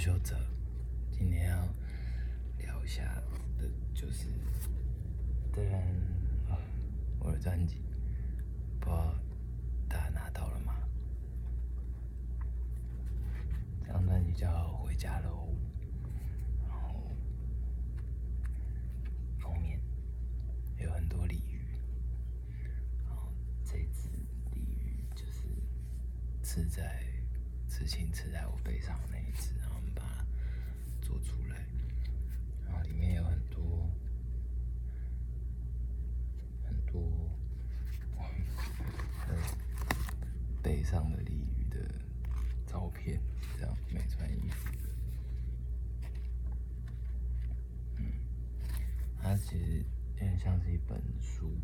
修哲，今天要聊一下的，就是的人啊，我的专辑，不知道大家拿到了吗？这张专辑叫《回家喽》，然后封面有很多鲤鱼，然后这只鲤鱼就是刺在刺青刺在我背上的那一只，然后我们把它做出来，然后里面有很多很多呃背上的鲤鱼的照片，这样没穿衣服。嗯，它其实有点像是一本书，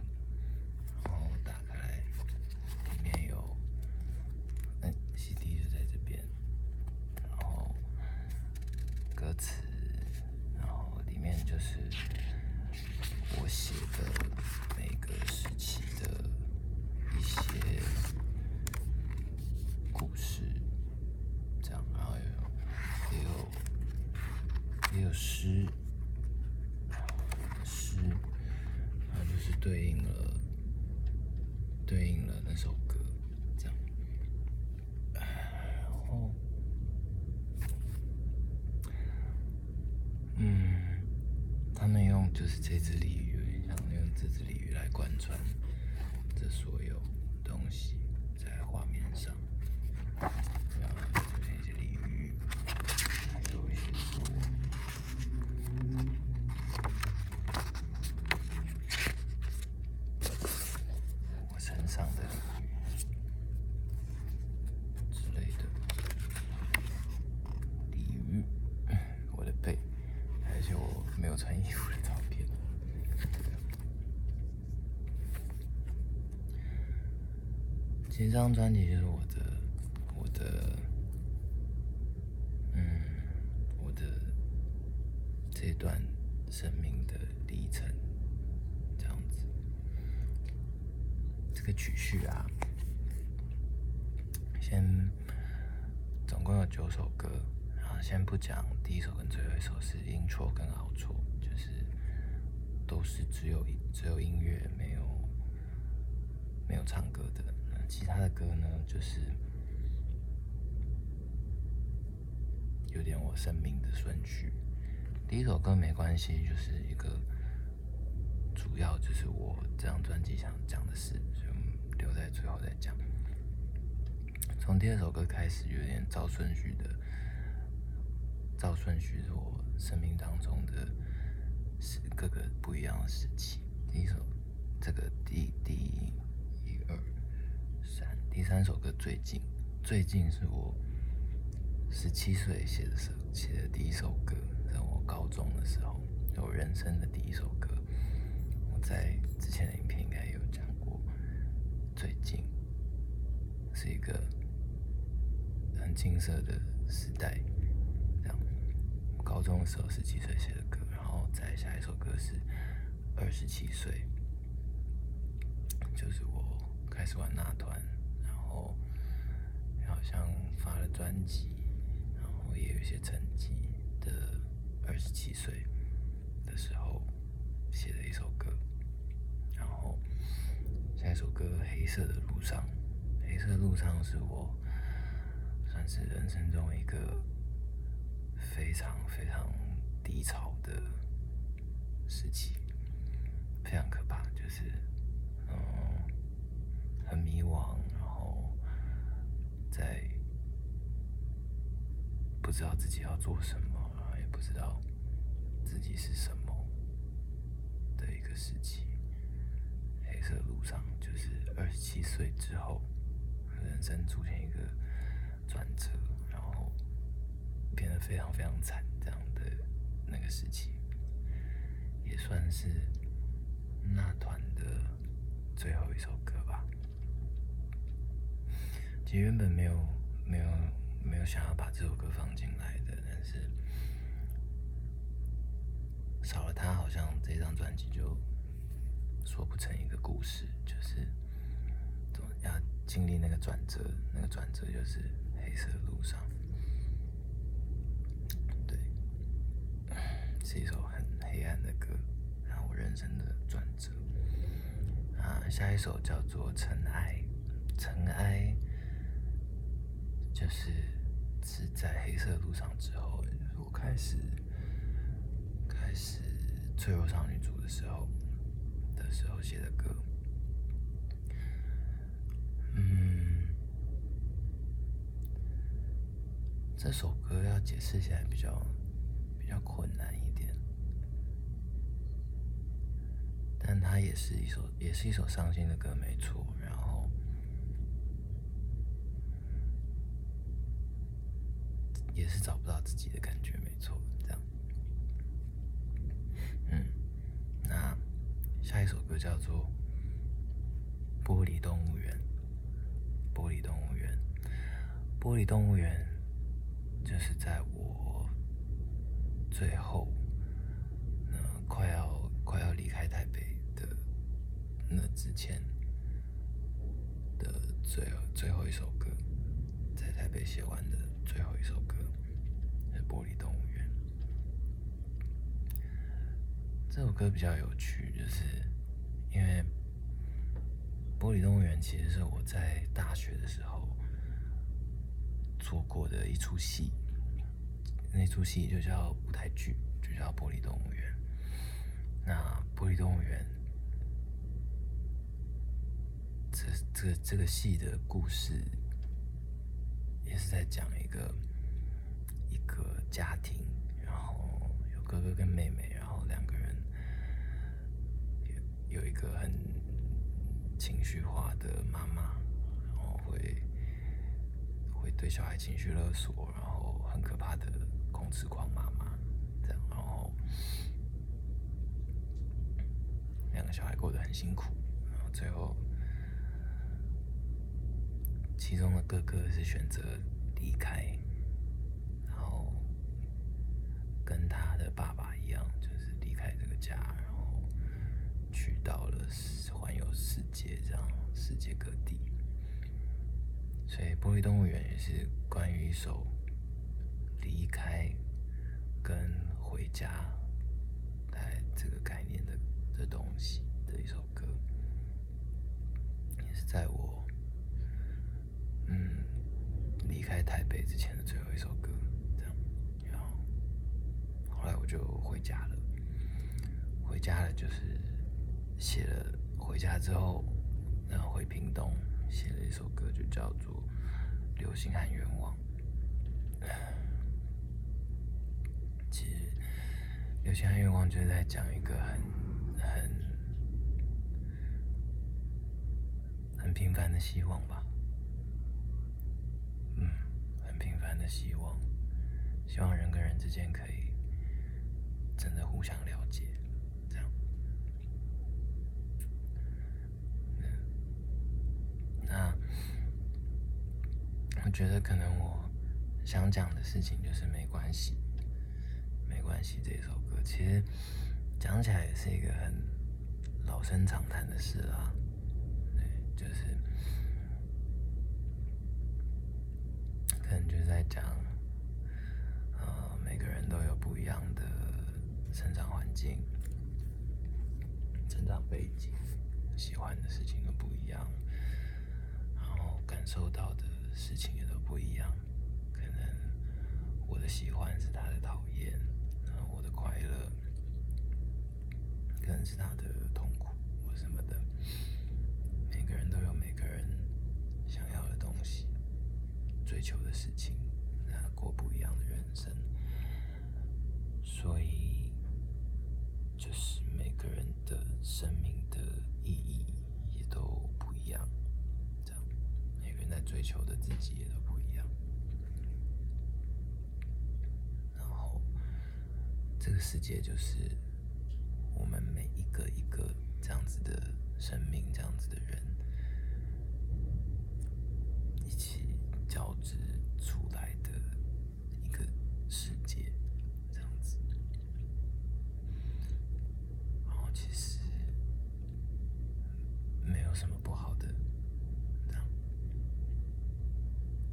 然后打开来，里面有，那 CD 就在这边，然后歌词，然后里面就是我写的每个时期的一些故事，这样，然后有也有也有诗，诗，然后就是对应了对应了那首歌，这样，然后。嗯，他们用就是这只鲤鱼，有点像用这只鲤鱼来贯穿这所有东西在画面上这边一些鲤鱼，还有一些树。我身上的鲤鱼之类的。鲤鱼，我的背，而且我没有穿衣服的照片。其实这张专辑就是我的，我的，嗯，我的这段生命的历程，这样子。这个曲序啊，先总共有九首歌，然后先不讲第一首跟最后一首是音错跟好错就是都是只有只有音乐没有没有唱歌的。其他的歌呢，就是有点我生命的顺序。第一首歌没关系，就是一个主要就是我这张专辑想讲的事，就留在最后再讲。从第二首歌开始，有点照顺序的，照顺序是我生命当中的是各个不一样的时期。第一首，这个第第一三，第三首歌最近，最近是我十七岁写的时候写的第一首歌，在我高中的时候，我人生的第一首歌。我在之前的影片应该有讲过，最近是一个很青涩的时代，这样。我高中的时候十七岁写的歌，然后再下一首歌是二十七岁，就是我始玩那团，然后好像发了专辑，然后也有一些成绩的二十七岁的时候写的一首歌，然后下一首歌《黑色的路上》，黑色的路上是我算是人生中一个非常非常低潮的时期，非常可怕，就是嗯很迷惘，然后在不知道自己要做什么，然后也不知道自己是什么的一个时期。黑色路上就是二十七岁之后，人生出现一个转折，然后变得非常非常惨这样的那个时期，也算是那团的最后一首歌。其实原本没有没有没有想要把这首歌放进来的，但是少了它，好像这张专辑就说不成一个故事，就是总要经历那个转折，那个转折就是黑色的路上。对是一首很黑暗的歌，然后我人生的转折。啊，下一首叫做《尘埃》，尘埃就是是在黑色路上之后，我开始开始脆弱少女组的时候的时候写的歌。嗯，这首歌要解释起来比较比较困难一点，但它也是一首也是一首伤心的歌，没错。然后也是找不到自己的感觉，没错。这样，嗯，那下一首歌叫做《玻璃动物园》。玻璃动物园，玻璃动物园，就是在我最后，呃，快要快要离开台北的那之前的最后最后一首歌，在台北写完的最后一首歌，《玻璃动物园》。这首歌比较有趣，就是因为。玻璃动物园其实是我在大学的时候做过的一出戏，那出戏就叫舞台剧，就叫玻璃动物园。那玻璃动物园这这这个戏的故事，也是在讲一个家庭，然后有哥哥跟妹妹，然后两个人有有一个很。情绪化的妈妈，然后会会对小孩情绪勒索，然后很可怕的控制狂妈妈，这样，然后两个小孩过得很辛苦，然后最后其中的哥哥是选择离开，然后他的爸爸一样，就是离开这个家，然后去到了。环游世界，这样世界各地，所以《玻璃动物园》也是关于一首离开跟回家，来这个概念的的东西的一首歌，也是在我嗯离开台北之前的最后一首歌，就回家了，回家了就是写了。回家之后，然后回屏东写了一首歌，就叫做《流星和愿望》。其实，《流星和愿望》就是在讲一个很、很、很平凡的希望吧。嗯，很平凡的希望，希望人跟人之间可以真的互相了解。这样。那我觉得可能我想讲的事情就是没关系，没关系。这首歌其实讲起来也是一个很老生常谈的事啦，对，就是可能就是在讲，呃，每个人都有不一样的成长环境、成长背景，喜欢的事情都不一样，然后感受到的。事情也都不一样，可能我的喜欢是他的讨厌，然后我的快乐可能是他的痛苦或什么的。每个人都有每个人想要的东西，追求的事情，那过不一样的人生，所以就是每个人的生命的意义也都不一样。在追求的自己也都不一样，然后这个世界就是我们每一个一个这样子的生命，这样子的人一起交织出来的一个世界，这样子。然后其实没有什么不好的。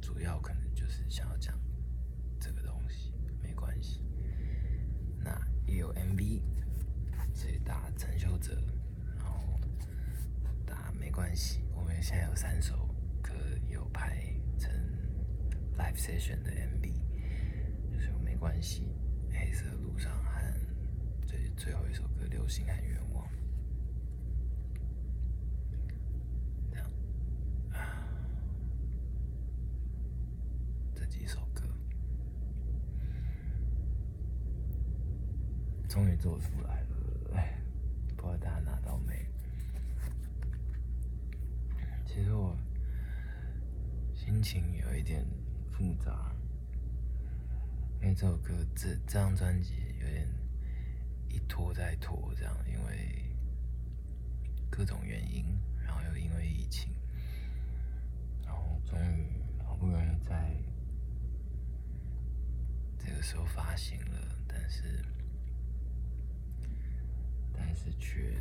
主要可能就是想要讲这个东西，没关系。那也有 MV，所以打陈修泽，然后打没关系。我们现在有三首歌有拍成 live session 的 MV，就是没关系。黑色路上和最最后一首歌《流星和愿望》。这样啊，这几首歌终于做出来了，哎，不知道大家拿到没？其实我心情有一点复杂。因为这首歌，这这张专辑有点一拖再拖，这样，因为各种原因，然后又因为疫情，然后终于好不容易在这个时候发行了，但是但是却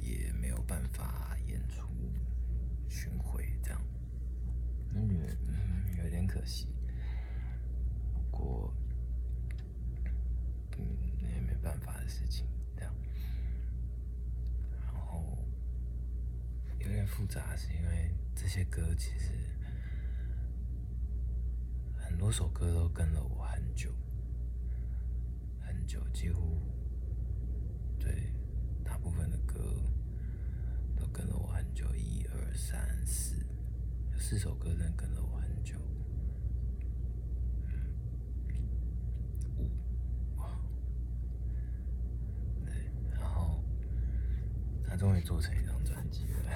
也没有办法演出巡回，这样，感觉有点可惜。不过。嗯，那也没办法的事情，这样。然后有点复杂，是因为这些歌其实很多首歌都跟了我很久，很久，几乎对大部分的歌都跟了我很久，一二三四，有四首歌真的跟了我很久。终于做成一张专辑了。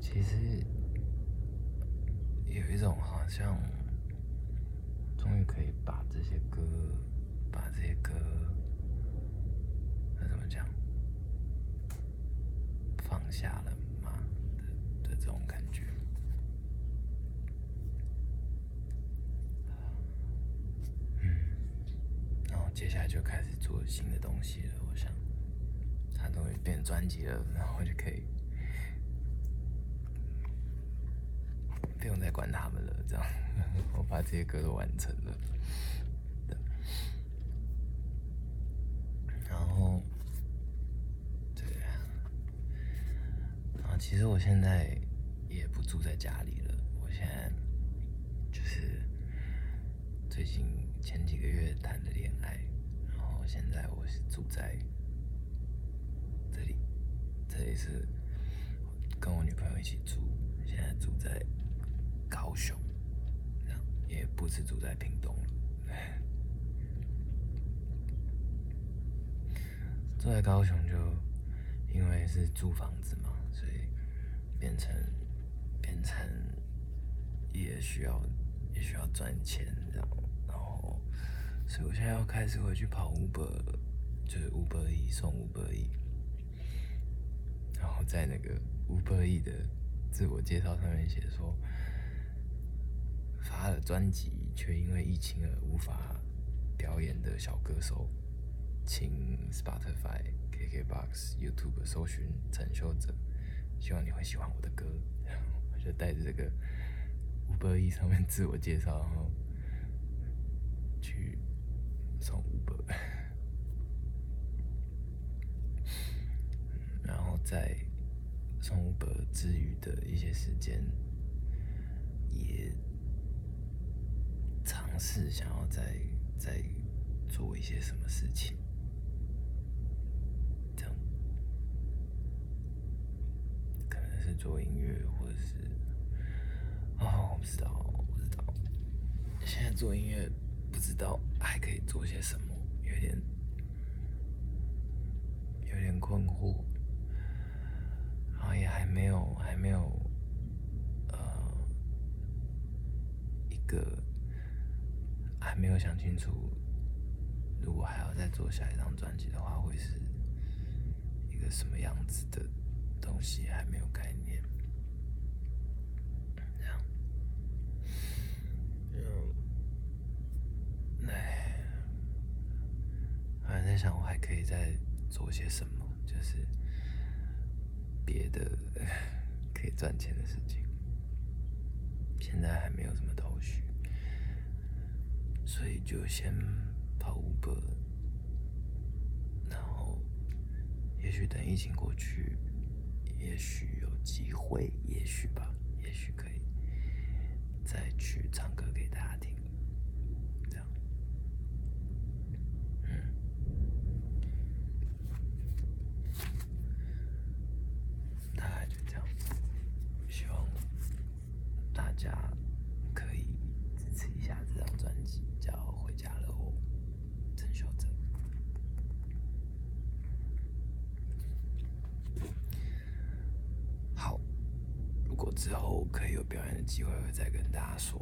其实有一种好像，终于可以把这些歌，把这些歌，那怎么讲，放下了嘛的的这种感觉。接下来做新的东西了。我想，它终于变专辑了，然后就可以不用再管他们了。这样，我把这些歌都完成了。然后，对，然后其实我现在也不住在家里了。我现在就是最近前几个月谈的恋爱。现在我是住在这里，这里是跟我女朋友一起住。现在住在高雄，也不是住在屏东了。住在高雄就因为是租房子嘛，所以变成变成也需要也需要赚钱，这样。所以我现在要开始回去跑五百，就是五百亿送五百亿，然后在那个五百亿的自我介绍上面写说，发了专辑却因为疫情而无法表演的小歌手，请 Spotify、KKBox、YouTube 搜寻陈秀哲，希望你会喜欢我的歌。我就带着这个五百亿上面自我介绍，然后去。送五百，然后在送五百之余的一些时间，也尝试想要再再做一些什么事情，这样可能是做音乐，或者是哦，我不知道，不知道，现在做音乐。不知道还可以做些什么，有点有点困惑，然后也还没有还没有呃一个还没有想清楚，如果还要再做下一张专辑的话，会是一个什么样子的东西，还没有概念。想我还可以再做些什么，就是别的可以赚钱的事情。现在还没有什么头绪，所以就先跑 Uber，然后也许等疫情过去，也许有机会，也许吧，也许可以再去唱歌给大家听，这样，嗯，大概就这样，希望大家可以支持一下这张专辑，叫《回家了》哦，陈秀贞。好，如果之后可以有表演的机会，会再跟大家说。